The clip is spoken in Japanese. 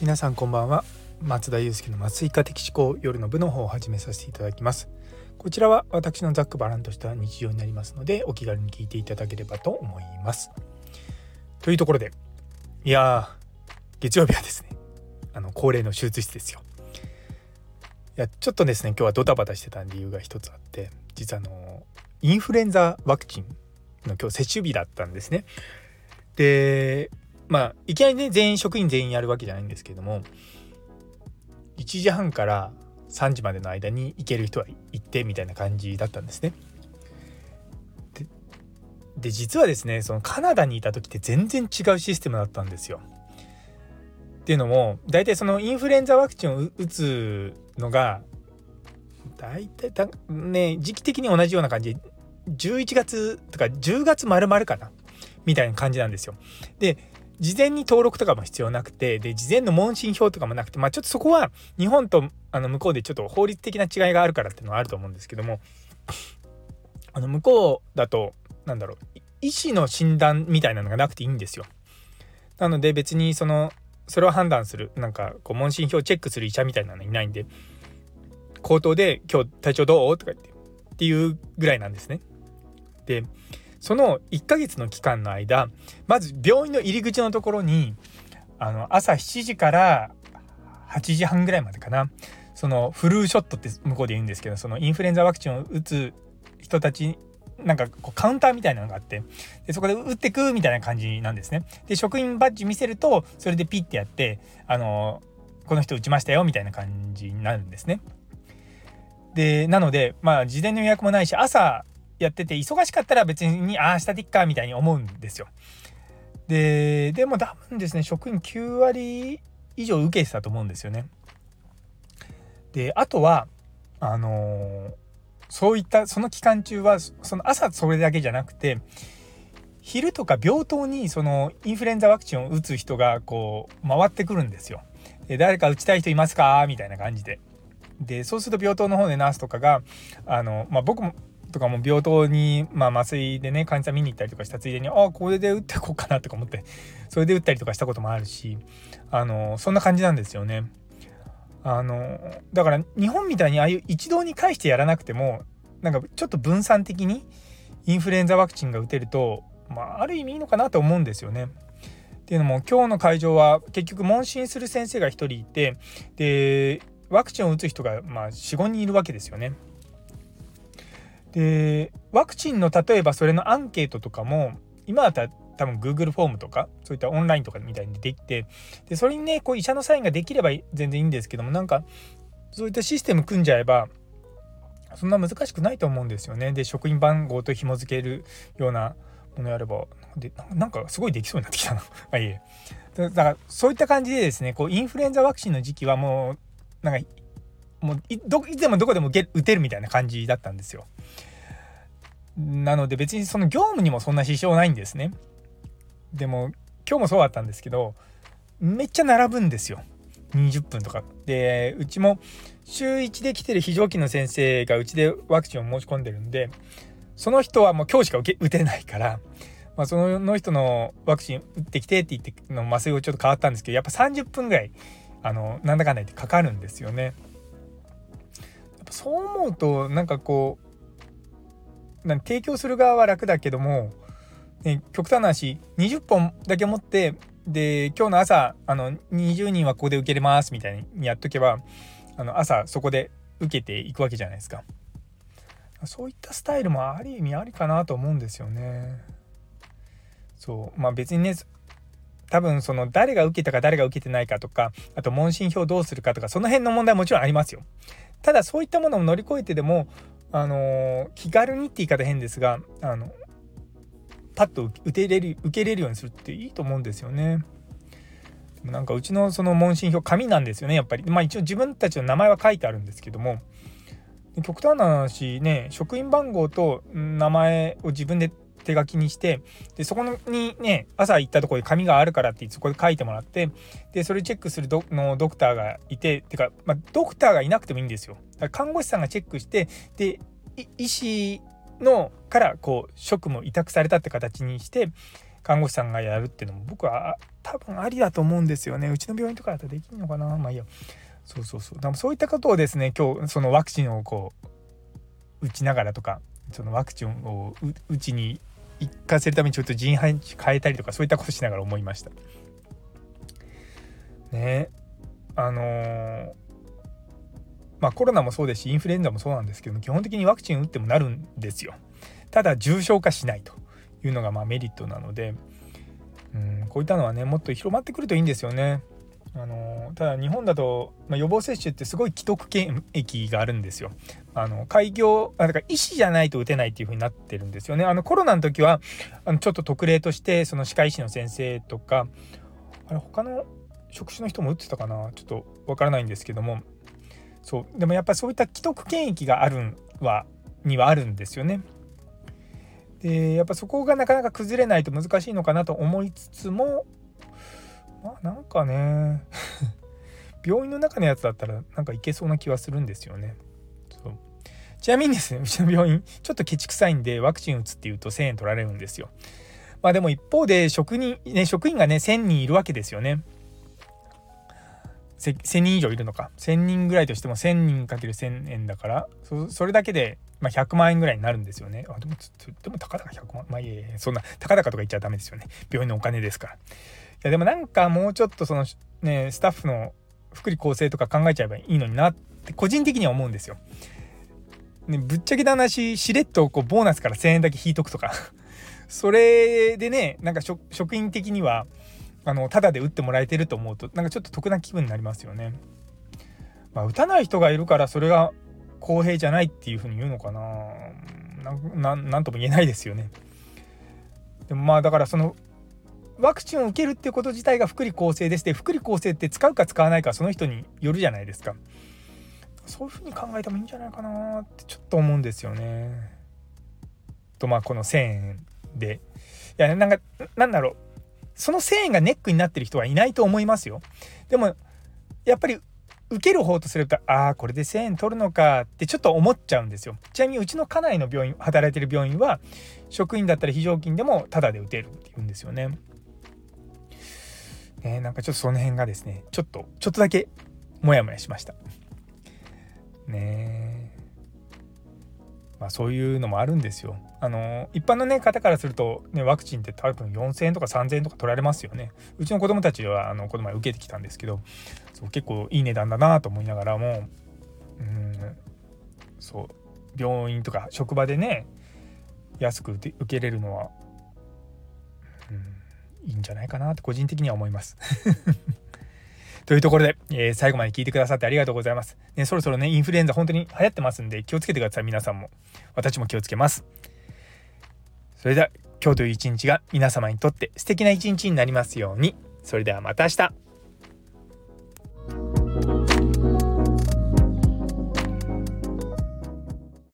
皆さんこんばんは。松田祐介の麻酔科的思考夜の部の方を始めさせていただきます。こちらは私のざっくばらんとした日常になりますのでお気軽に聞いていただければと思います。というところでいや月曜日はですねあの恒例の手術室ですよ。いやちょっとですね今日はドタバタしてた理由が一つあって実はあのインフルエンザワクチンの今日接種日だったんですね。でまあいきなりね全員職員全員やるわけじゃないんですけども1時半から3時までの間に行ける人は行ってみたいな感じだったんですね。でで実はですねそのカナダにいた時って全然違うシステムだったんですよ。っていうのも大体そのインフルエンザワクチンを打つのが大体たね時期的に同じような感じで11月とか10月丸々かなみたいな感じなんですよ。で事前に登録とかも必要なくて、で、事前の問診票とかもなくて、まあちょっとそこは日本とあの向こうでちょっと法律的な違いがあるからっていうのはあると思うんですけども、あの向こうだと、なんだろう、医師の診断みたいなのがなくていいんですよ。なので別にその、それを判断する、なんかこう問診票をチェックする医者みたいなのいないんで、口頭で今日体調どう？とか言って、っていうぐらいなんですね。で、その1ヶ月の期間の間まず病院の入り口のところにあの朝7時から8時半ぐらいまでかなそのフルーショットって向こうで言うんですけどそのインフルエンザワクチンを打つ人たちなんかこうカウンターみたいなのがあってでそこで打ってくみたいな感じなんですね。で職員バッジ見せるとそれでピッてやってあのこの人打ちましたよみたいな感じになるんですね。でなのでまあ事前の予約もないし朝やってて忙しかったら別にああ明日でいっかみたいに思うんですよ。ででも多分ですね職員9割以上受けてたと思うんですよね。であとはあの、そういったその期間中はその朝それだけじゃなくて昼とか病棟にそのインフルエンザワクチンを打つ人がこう回ってくるんですよ。で誰か打ちたい人いますか？みたいな感じで。でそうすると病棟の方でナースとかがあの、まあ、僕もとかも病棟に、まあ、麻酔でね患者さん見に行ったりとかしたついでにああこれで打っていこうかなとか思ってそれで打ったりとかしたこともあるしあのそんな感じなんですよね。あのだから日本みたいにああいう一堂に会してやらなくてもなんかちょっと分散的にインフルエンザワクチンが打てると、まあ、ある意味いいのかなと思うんですよね。っていうのも今日の会場は結局問診する先生が1人いてでワクチンを打つ人がまあ45人いるわけですよね。でワクチンの例えばそれのアンケートとかも今だったら多分 Google フォームとかそういったオンラインとかみたいにできてでそれにねこう医者のサインができれば全然いいんですけどもなんかそういったシステム組んじゃえばそんな難しくないと思うんですよね。で職員番号と紐付けるようなものやればでなんかすごいできそうになってきたな。あいえだからそういった感じでですねこうインフルエンザワクチンの時期はもうなんかもういどいつでもどこでも打てるみたいな感じだったんですよ。なので別にその業務にもそんな支障ないんですね。でも今日もそうだったんですけどめっちゃ並ぶんですよ。20分とか。でうちも週1で来てる非常勤の先生がうちでワクチンを申し込んでるんでその人はもう今日しか受け打てないから。まあ、その人のワクチン打ってきてって言っての麻酔をちょっと変わったんですけどやっぱ30分ぐらいあのなんだかんだ言ってかかるんですよね。そう思うとなんかこうなん提供する側は楽だけども、ね、極端な話20本だけ持ってで今日の朝あの20人はここで受けれますみたいにやっとけばあの朝そこで受けていくわけじゃないですか。そういったスタイルもある意味ありかなと思うんですよね。そう。まあ別にね多分その誰が受けたか誰が受けてないかとかあと問診票どうするかとかその辺の問題もちろんありますよ。ただそういったものを乗り越えてでも、あの、気軽にって言い方変ですが、あの、パッと受けれる、受け入れるようにするっていいと思うんですよね。なんかうちのその問診票紙なんですよねやっぱりまあ一応自分たちの名前は書いてあるんですけども極端な話ね職員番号と名前を自分で手書きにしてでそこにね朝行ったところに紙があるからってそこで書いてもらってでそれチェックするドのドクターがいててか、まあ、ドクターがいなくてもいいんですよ。だから看護師さんがチェックしてで医師のからこう職務を委託されたって形にして看護師さんがやるっていうのも僕は多分ありだと思うんですよね。うちの病院とかだとできるのかな？まあいいや。そうそうそう。でもそういったことをですね今日そのワクチンをこう打ちながらとかそのワクチンを打ちに行かせるためにちょっと人配置変えたりとかそういったことしながら思いました。ね。あのー、まあコロナもそうですしインフルエンザもそうなんですけど基本的にワクチン打ってもなるんですよ。ただ重症化しないというのがまあメリットなのでうんこういったのはねもっと広まってくるといいんですよね。あのただ日本だと、まあ、予防接種ってすごい既得権益があるんですよ。あの開業あだから医師じゃないと打てないっていう風になってるんですよね。あのコロナの時はあのちょっと特例としてその歯科医師の先生とかあれ他の職種の人も打ってたかな？ちょっとわからないんですけどもそうでもやっぱそういった既得権益があるはにはあるんですよね。でやっぱそこがなかなか崩れないと難しいのかなと思いつつもまあなんかね病院の中のやつだったらなんかいけそうな気はするんですよね。そうちなみにですねうちの病院ちょっとケチくさいんでワクチン打つっていうと1,000円取られるんですよ。まあでも一方で職人、ね、職員がね1,000人いるわけですよね。1,000人以上いるのか1,000人ぐらいとしても1,000人かける1,000円だからそれだけでまあ、100万円ぐらいになるんですよね。あでもでもたかだか100万まあいえいえそんなたかだかとか言っちゃダメですよね。病院のお金ですから。いやでもなんかもうちょっとそのねスタッフの福利厚生とか考えちゃえばいいのになって個人的には思うんですよ。ね、ぶっちゃけた話しれっとこうボーナスから1,000円だけ引いとくとか それでねなんか職員的にはあのタダで打ってもらえてると思うとなんかちょっと得な気分になりますよね。まあ、打たない人がいるからそれが公平じゃないっていうふうに言うのかななんとも言えないですよね。でもまあだからそのワクチンを受けるっていうこと自体が福利厚生でして福利厚生って使うか使わないかその人によるじゃないですか。そういうふうに考えてもいいんじゃないかなってちょっと思うんですよね。とまあこの1,000円でいやなんかなんだろうその1,000円がネックになってる人はいないと思いますよ。でもやっぱり受ける方とするとああこれで1,000円取るのかってちょっと思っちゃうんですよちなみにうちの家内の病院働いてる病院は職員だったら非常勤でもタダで打てるっていうんですよね。ねなんかちょっとその辺がですねちょっとちょっとだけモヤモヤしました。ねまあそういうのもあるんですよ。あの一般のね方からすると、ね、ワクチンって多分4,000円とか3,000円とか取られますよね。うちの子供たちはあのこの前受けてきたんですけどそう結構いい値段だなと思いながらもうんそう病院とか職場でね安く受けれるのは、うん、いいんじゃないかなって個人的には思います。というところで、えー、最後まで聞いてくださってありがとうございます。ね、そろそろね、インフルエンザ本当に流行ってますんで、気をつけてください、皆さんも。私も気をつけます。それでは、今日という一日が皆様にとって素敵な一日になりますように。それではまた明日。